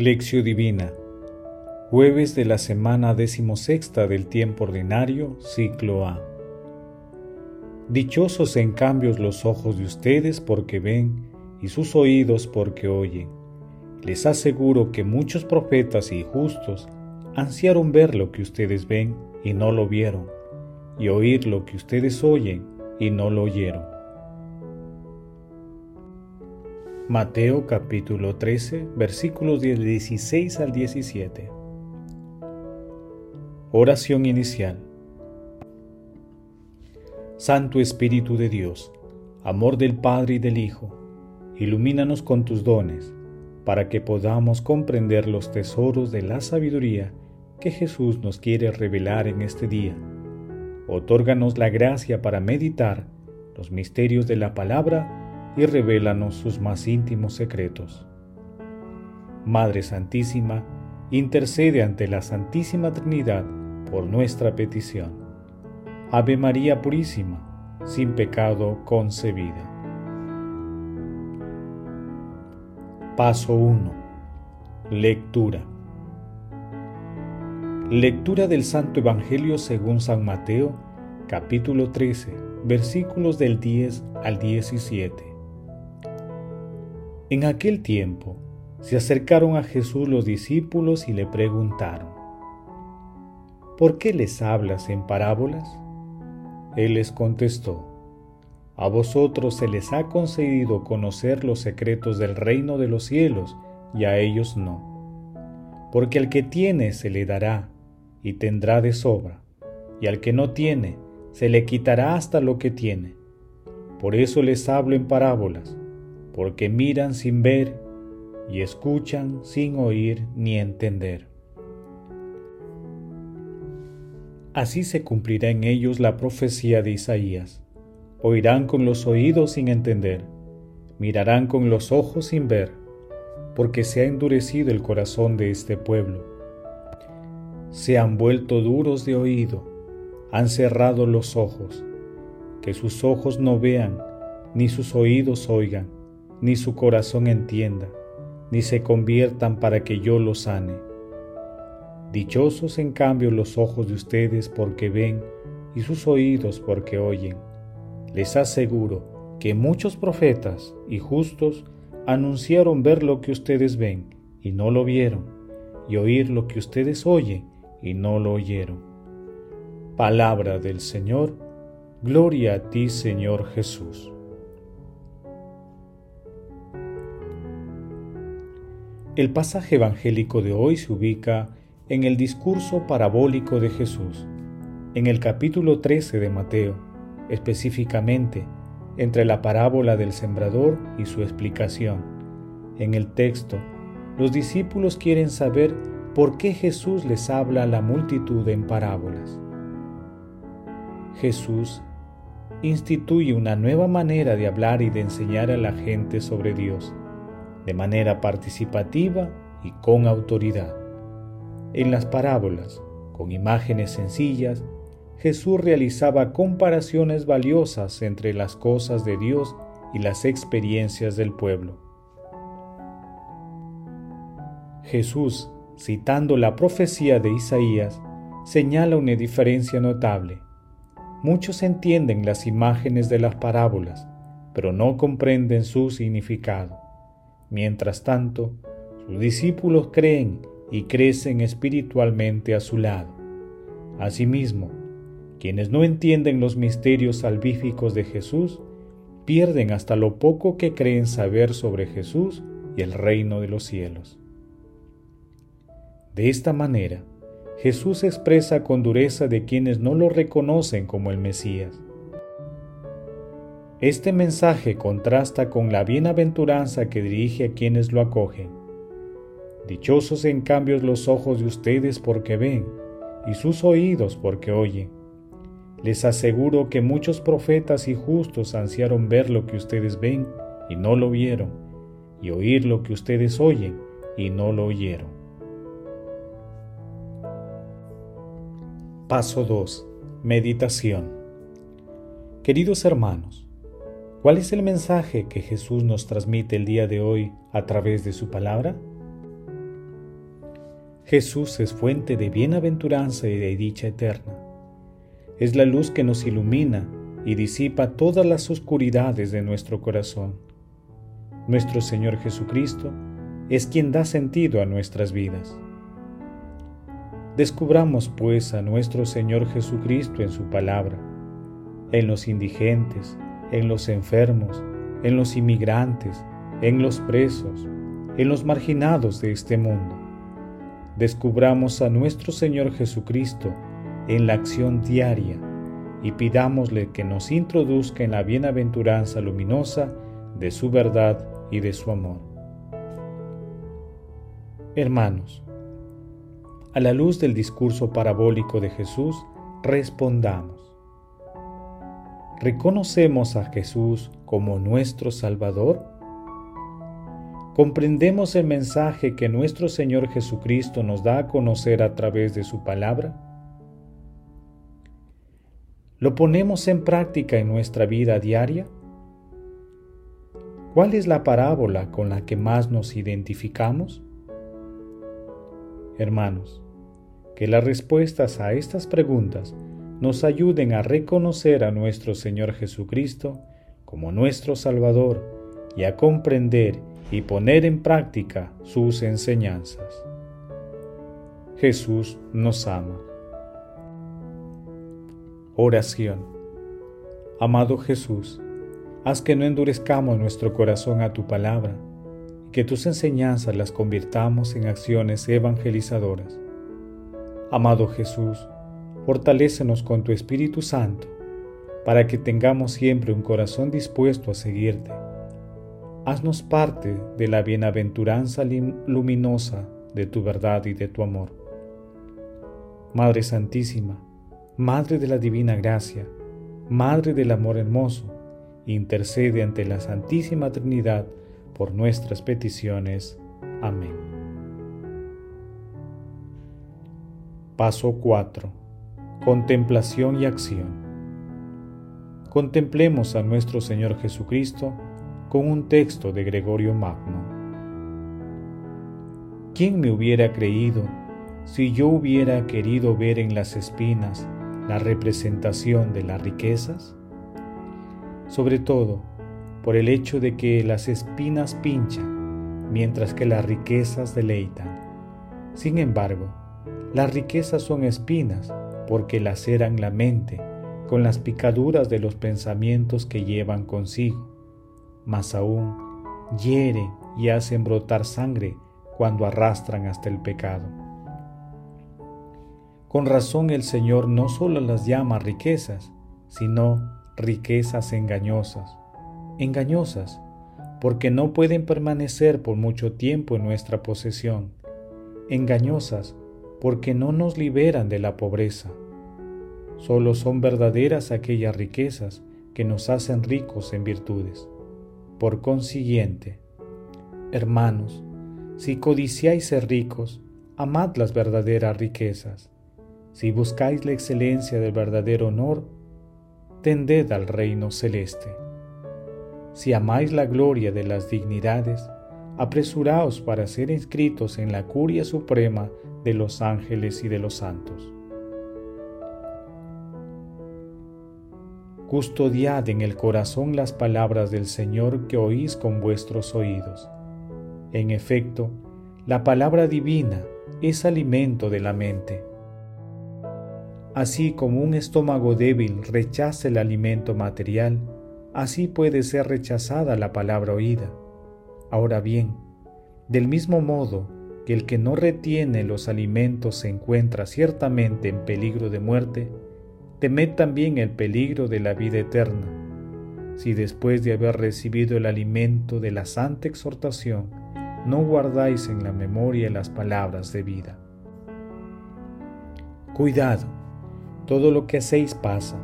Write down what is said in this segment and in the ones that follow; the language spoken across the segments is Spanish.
Lección Divina Jueves de la semana decimosexta del tiempo ordinario, ciclo A. Dichosos en cambio los ojos de ustedes porque ven y sus oídos porque oyen. Les aseguro que muchos profetas y justos ansiaron ver lo que ustedes ven y no lo vieron, y oír lo que ustedes oyen y no lo oyeron. Mateo capítulo 13 versículos 16 al 17. Oración inicial. Santo Espíritu de Dios, amor del Padre y del Hijo, ilumínanos con tus dones, para que podamos comprender los tesoros de la sabiduría que Jesús nos quiere revelar en este día. Otórganos la gracia para meditar los misterios de la palabra y revélanos sus más íntimos secretos. Madre Santísima, intercede ante la Santísima Trinidad por nuestra petición. Ave María Purísima, sin pecado concebida. Paso 1. Lectura. Lectura del Santo Evangelio según San Mateo, capítulo 13, versículos del 10 al 17. En aquel tiempo se acercaron a Jesús los discípulos y le preguntaron, ¿por qué les hablas en parábolas? Él les contestó, a vosotros se les ha concedido conocer los secretos del reino de los cielos y a ellos no. Porque al que tiene se le dará y tendrá de sobra, y al que no tiene se le quitará hasta lo que tiene. Por eso les hablo en parábolas porque miran sin ver y escuchan sin oír ni entender. Así se cumplirá en ellos la profecía de Isaías. Oirán con los oídos sin entender, mirarán con los ojos sin ver, porque se ha endurecido el corazón de este pueblo. Se han vuelto duros de oído, han cerrado los ojos, que sus ojos no vean, ni sus oídos oigan ni su corazón entienda, ni se conviertan para que yo los sane. Dichosos en cambio los ojos de ustedes porque ven y sus oídos porque oyen. Les aseguro que muchos profetas y justos anunciaron ver lo que ustedes ven y no lo vieron, y oír lo que ustedes oyen y no lo oyeron. Palabra del Señor, gloria a ti Señor Jesús. El pasaje evangélico de hoy se ubica en el discurso parabólico de Jesús, en el capítulo 13 de Mateo, específicamente entre la parábola del sembrador y su explicación. En el texto, los discípulos quieren saber por qué Jesús les habla a la multitud en parábolas. Jesús instituye una nueva manera de hablar y de enseñar a la gente sobre Dios de manera participativa y con autoridad. En las parábolas, con imágenes sencillas, Jesús realizaba comparaciones valiosas entre las cosas de Dios y las experiencias del pueblo. Jesús, citando la profecía de Isaías, señala una diferencia notable. Muchos entienden las imágenes de las parábolas, pero no comprenden su significado. Mientras tanto, sus discípulos creen y crecen espiritualmente a su lado. Asimismo, quienes no entienden los misterios salvíficos de Jesús, pierden hasta lo poco que creen saber sobre Jesús y el reino de los cielos. De esta manera, Jesús expresa con dureza de quienes no lo reconocen como el Mesías este mensaje contrasta con la bienaventuranza que dirige a quienes lo acogen. Dichosos en cambio los ojos de ustedes porque ven, y sus oídos porque oyen. Les aseguro que muchos profetas y justos ansiaron ver lo que ustedes ven y no lo vieron, y oír lo que ustedes oyen y no lo oyeron. Paso 2. Meditación. Queridos hermanos, ¿Cuál es el mensaje que Jesús nos transmite el día de hoy a través de su palabra? Jesús es fuente de bienaventuranza y de dicha eterna. Es la luz que nos ilumina y disipa todas las oscuridades de nuestro corazón. Nuestro Señor Jesucristo es quien da sentido a nuestras vidas. Descubramos pues a nuestro Señor Jesucristo en su palabra, en los indigentes, en los enfermos, en los inmigrantes, en los presos, en los marginados de este mundo. Descubramos a nuestro Señor Jesucristo en la acción diaria y pidámosle que nos introduzca en la bienaventuranza luminosa de su verdad y de su amor. Hermanos, a la luz del discurso parabólico de Jesús, respondamos. ¿Reconocemos a Jesús como nuestro Salvador? ¿Comprendemos el mensaje que nuestro Señor Jesucristo nos da a conocer a través de su palabra? ¿Lo ponemos en práctica en nuestra vida diaria? ¿Cuál es la parábola con la que más nos identificamos? Hermanos, que las respuestas a estas preguntas nos ayuden a reconocer a nuestro Señor Jesucristo como nuestro Salvador y a comprender y poner en práctica sus enseñanzas. Jesús nos ama. Oración. Amado Jesús, haz que no endurezcamos nuestro corazón a tu palabra, y que tus enseñanzas las convirtamos en acciones evangelizadoras. Amado Jesús, fortalécenos con tu Espíritu Santo, para que tengamos siempre un corazón dispuesto a seguirte. Haznos parte de la bienaventuranza luminosa de tu verdad y de tu amor. Madre Santísima, Madre de la Divina Gracia, Madre del Amor Hermoso, intercede ante la Santísima Trinidad por nuestras peticiones. Amén. Paso 4. Contemplación y acción. Contemplemos a nuestro Señor Jesucristo con un texto de Gregorio Magno. ¿Quién me hubiera creído si yo hubiera querido ver en las espinas la representación de las riquezas? Sobre todo por el hecho de que las espinas pinchan, mientras que las riquezas deleitan. Sin embargo, las riquezas son espinas porque laceran la mente con las picaduras de los pensamientos que llevan consigo. Más aún, hieren y hacen brotar sangre cuando arrastran hasta el pecado. Con razón el Señor no solo las llama riquezas, sino riquezas engañosas. Engañosas, porque no pueden permanecer por mucho tiempo en nuestra posesión. Engañosas, porque no nos liberan de la pobreza. Solo son verdaderas aquellas riquezas que nos hacen ricos en virtudes. Por consiguiente, hermanos, si codiciáis ser ricos, amad las verdaderas riquezas si buscáis la excelencia del verdadero honor, tended al reino celeste. Si amáis la gloria de las dignidades, apresuraos para ser inscritos en la curia suprema de los ángeles y de los santos. Custodiad en el corazón las palabras del Señor que oís con vuestros oídos. En efecto, la palabra divina es alimento de la mente Así como un estómago débil rechaza el alimento material, así puede ser rechazada la palabra oída. Ahora bien, del mismo modo que el que no retiene los alimentos se encuentra ciertamente en peligro de muerte, temed también el peligro de la vida eterna, si después de haber recibido el alimento de la santa exhortación, no guardáis en la memoria las palabras de vida. Cuidado todo lo que hacéis pasa,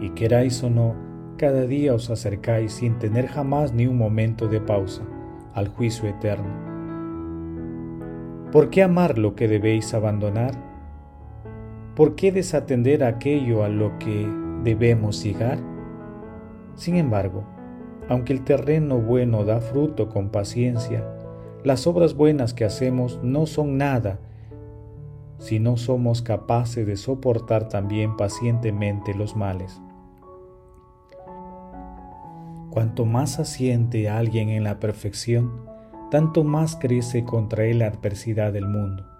y queráis o no, cada día os acercáis sin tener jamás ni un momento de pausa al juicio eterno. ¿Por qué amar lo que debéis abandonar? ¿Por qué desatender aquello a lo que debemos llegar? Sin embargo, aunque el terreno bueno da fruto con paciencia, las obras buenas que hacemos no son nada si no somos capaces de soportar también pacientemente los males. Cuanto más asiente alguien en la perfección, tanto más crece contra él la adversidad del mundo.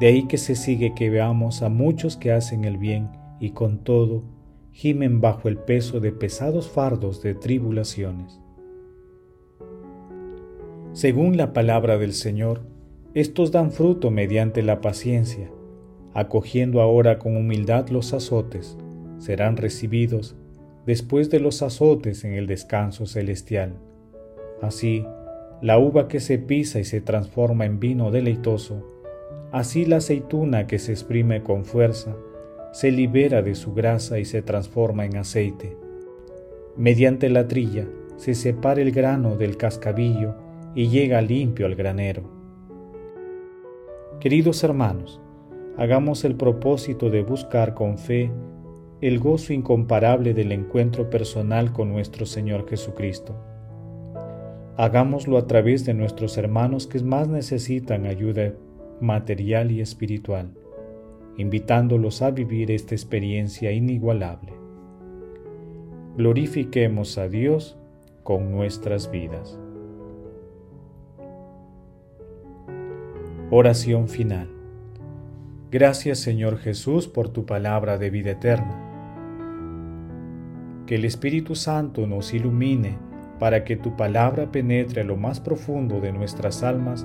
De ahí que se sigue que veamos a muchos que hacen el bien y con todo gimen bajo el peso de pesados fardos de tribulaciones. Según la palabra del Señor, estos dan fruto mediante la paciencia, acogiendo ahora con humildad los azotes, serán recibidos después de los azotes en el descanso celestial. Así, la uva que se pisa y se transforma en vino deleitoso, así la aceituna que se exprime con fuerza, se libera de su grasa y se transforma en aceite. Mediante la trilla se separa el grano del cascabillo y llega limpio al granero. Queridos hermanos, hagamos el propósito de buscar con fe el gozo incomparable del encuentro personal con nuestro Señor Jesucristo. Hagámoslo a través de nuestros hermanos que más necesitan ayuda material y espiritual invitándolos a vivir esta experiencia inigualable. Glorifiquemos a Dios con nuestras vidas. Oración final. Gracias Señor Jesús por tu palabra de vida eterna. Que el Espíritu Santo nos ilumine para que tu palabra penetre a lo más profundo de nuestras almas